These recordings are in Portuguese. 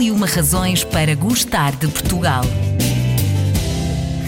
e uma razões para gostar de Portugal.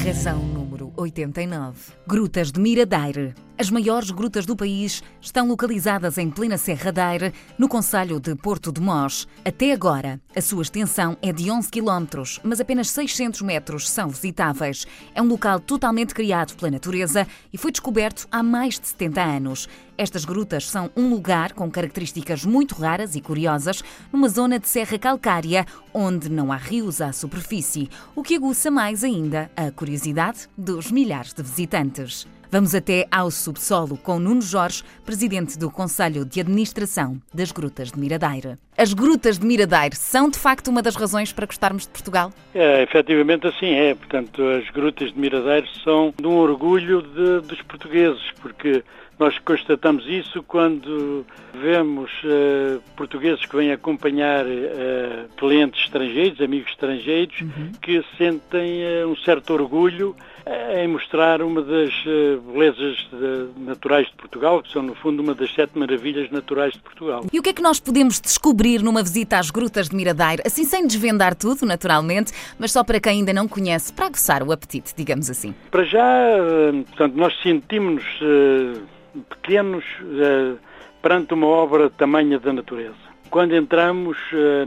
Razão número 89. Grutas de Miradeire. As maiores grutas do país estão localizadas em plena Serra da no Conselho de Porto de Mós. Até agora, a sua extensão é de 11 km, mas apenas 600 metros são visitáveis. É um local totalmente criado pela natureza e foi descoberto há mais de 70 anos. Estas grutas são um lugar com características muito raras e curiosas, numa zona de serra calcária onde não há rios à superfície, o que aguça mais ainda a curiosidade dos milhares de visitantes. Vamos até ao subsolo com Nuno Jorge, presidente do Conselho de Administração das Grutas de Miradeira. As Grutas de Miradeira são de facto uma das razões para gostarmos de Portugal? É, efetivamente assim é. Portanto, as Grutas de Miradeira são de um orgulho de, dos portugueses, porque nós constatamos isso quando vemos uh, portugueses que vêm acompanhar uh, clientes estrangeiros, amigos estrangeiros, uhum. que sentem uh, um certo orgulho em mostrar uma das belezas naturais de Portugal, que são, no fundo, uma das sete maravilhas naturais de Portugal. E o que é que nós podemos descobrir numa visita às Grutas de Miradeiro? Assim, sem desvendar tudo, naturalmente, mas só para quem ainda não conhece, para aguçar o apetite, digamos assim. Para já, portanto, nós sentimos pequenos uh, perante uma obra tamanha da natureza. Quando entramos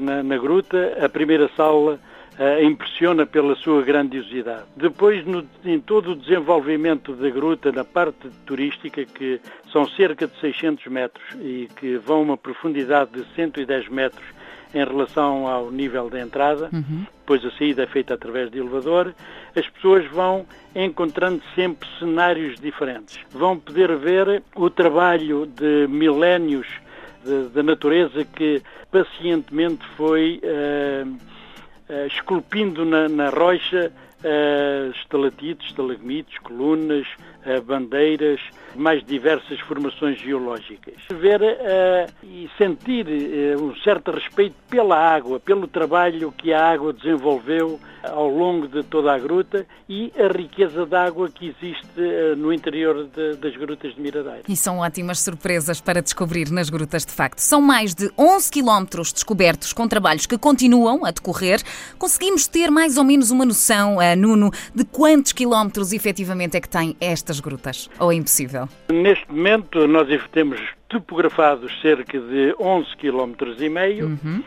na, na, gruta, a primeira sala uh, impressiona pela sua grandiosidade. Depois, no, em todo o desenvolvimento da gruta, na parte turística, que são cerca de 600 metros e que vão a uma profundidade de 110 metros em relação ao nível da entrada, uhum. depois a saída é feita através de elevador, as pessoas vão encontrando sempre cenários diferentes. Vão poder ver o trabalho de milénios da natureza que pacientemente foi uh, esculpindo na, na rocha uh, estalatites, estalagmites, colunas, uh, bandeiras, mais diversas formações geológicas. Ver uh, e sentir um certo respeito pela água, pelo trabalho que a água desenvolveu ao longo de toda a gruta e a riqueza de água que existe no interior de, das grutas de Miradeira. E são ótimas surpresas para descobrir nas grutas, de facto. São mais de 11 quilómetros descobertos com trabalhos que continuam a decorrer. Conseguimos ter mais ou menos uma noção, Nuno, de quantos quilómetros efetivamente é que têm estas grutas? Ou é impossível? Neste momento nós temos topografados cerca de 11 km e meio. Uhum.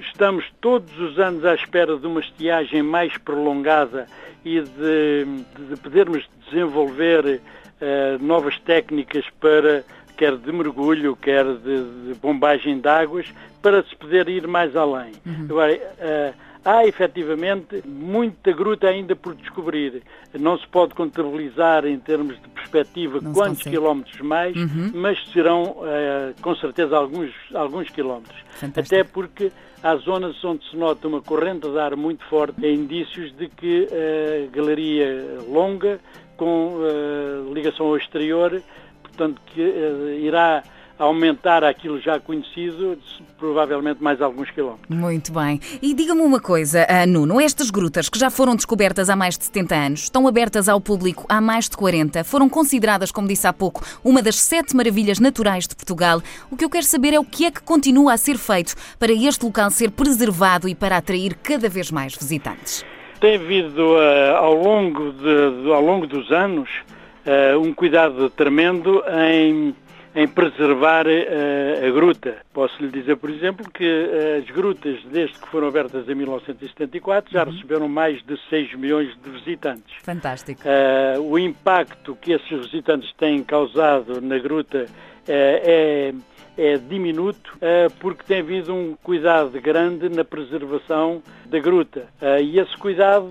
Estamos todos os anos à espera de uma estiagem mais prolongada e de, de podermos desenvolver uh, novas técnicas para quer de mergulho, quer de, de bombagem de águas, para se poder ir mais além. Uhum. Agora, uh, há efetivamente muita gruta ainda por descobrir. Não se pode contabilizar em termos de perspectiva Não quantos quilómetros mais, uhum. mas serão uh, com certeza alguns, alguns quilómetros. Fantástico. Até porque há zonas onde se nota uma corrente de ar muito forte, é indícios de que a uh, galeria longa, com uh, ligação ao exterior, portanto, que irá aumentar aquilo já conhecido, provavelmente mais alguns quilómetros. Muito bem. E diga-me uma coisa, uh, Nuno, estas grutas que já foram descobertas há mais de 70 anos, estão abertas ao público há mais de 40, foram consideradas, como disse há pouco, uma das sete maravilhas naturais de Portugal. O que eu quero saber é o que é que continua a ser feito para este local ser preservado e para atrair cada vez mais visitantes. Tem havido, uh, ao, longo de, ao longo dos anos, uh, um cuidado tremendo em em preservar uh, a gruta. Posso lhe dizer, por exemplo, que uh, as grutas, desde que foram abertas em 1974, já uhum. receberam mais de 6 milhões de visitantes. Fantástico. Uh, o impacto que esses visitantes têm causado na gruta é, é diminuto porque tem havido um cuidado grande na preservação da gruta. e esse cuidado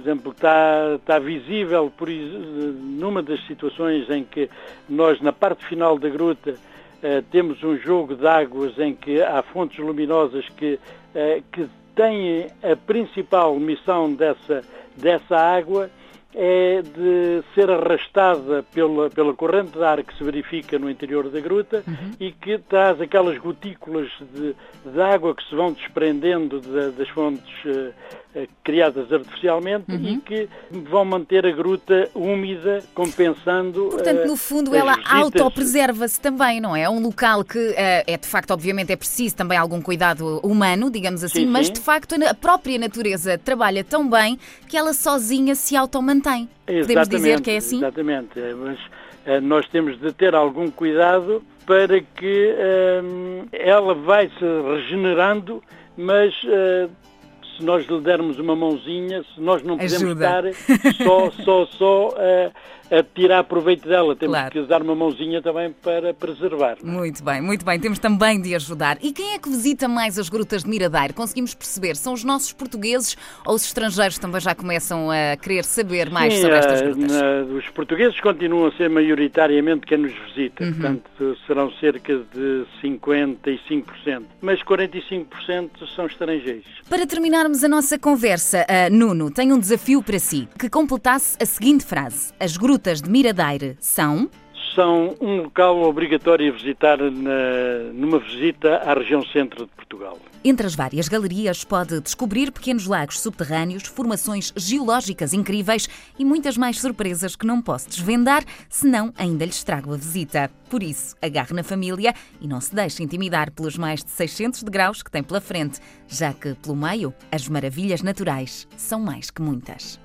exemplo, está, está visível por, numa das situações em que nós, na parte final da gruta, eh, temos um jogo de águas em que há fontes luminosas que, eh, que têm a principal missão dessa, dessa água é de ser arrastada pela, pela corrente de ar que se verifica no interior da gruta uhum. e que traz aquelas gotículas de, de, água que se vão desprendendo de, das fontes uh, eh, criadas artificialmente uhum. e que vão manter a gruta úmida, compensando. Portanto, no fundo, ela autopreserva-se também, não é? É um local que uh, é de facto, obviamente, é preciso também algum cuidado humano, digamos assim, sim, mas sim. de facto a própria natureza trabalha tão bem que ela sozinha se automantém. Podemos dizer que é assim? Exatamente, é, mas uh, nós temos de ter algum cuidado para que uh, ela vai se regenerando, mas se nós lhe dermos uma mãozinha, se nós não podemos Ajuda. estar só, só, só a, tirar proveito dela. Temos claro. que usar uma mãozinha também para preservar. É? Muito bem, muito bem. Temos também de ajudar. E quem é que visita mais as grutas de Miradeiro? Conseguimos perceber? São os nossos portugueses ou os estrangeiros também já começam a querer saber mais Sim, sobre estas grutas? Na, os portugueses continuam a ser maioritariamente quem nos visita. Uhum. Portanto, serão cerca de 55%. Mas 45% são estrangeiros. Para terminar a nossa conversa, uh, Nuno, tenho um desafio para si. Que completasse a seguinte frase: As grutas de Miradeire são. São um local obrigatório a visitar na, numa visita à região centro de Portugal. Entre as várias galerias pode descobrir pequenos lagos subterrâneos, formações geológicas incríveis e muitas mais surpresas que não posso desvendar, senão ainda lhe estrago a visita. Por isso, agarre na família e não se deixe intimidar pelos mais de 600 degraus que tem pela frente, já que, pelo meio, as maravilhas naturais são mais que muitas.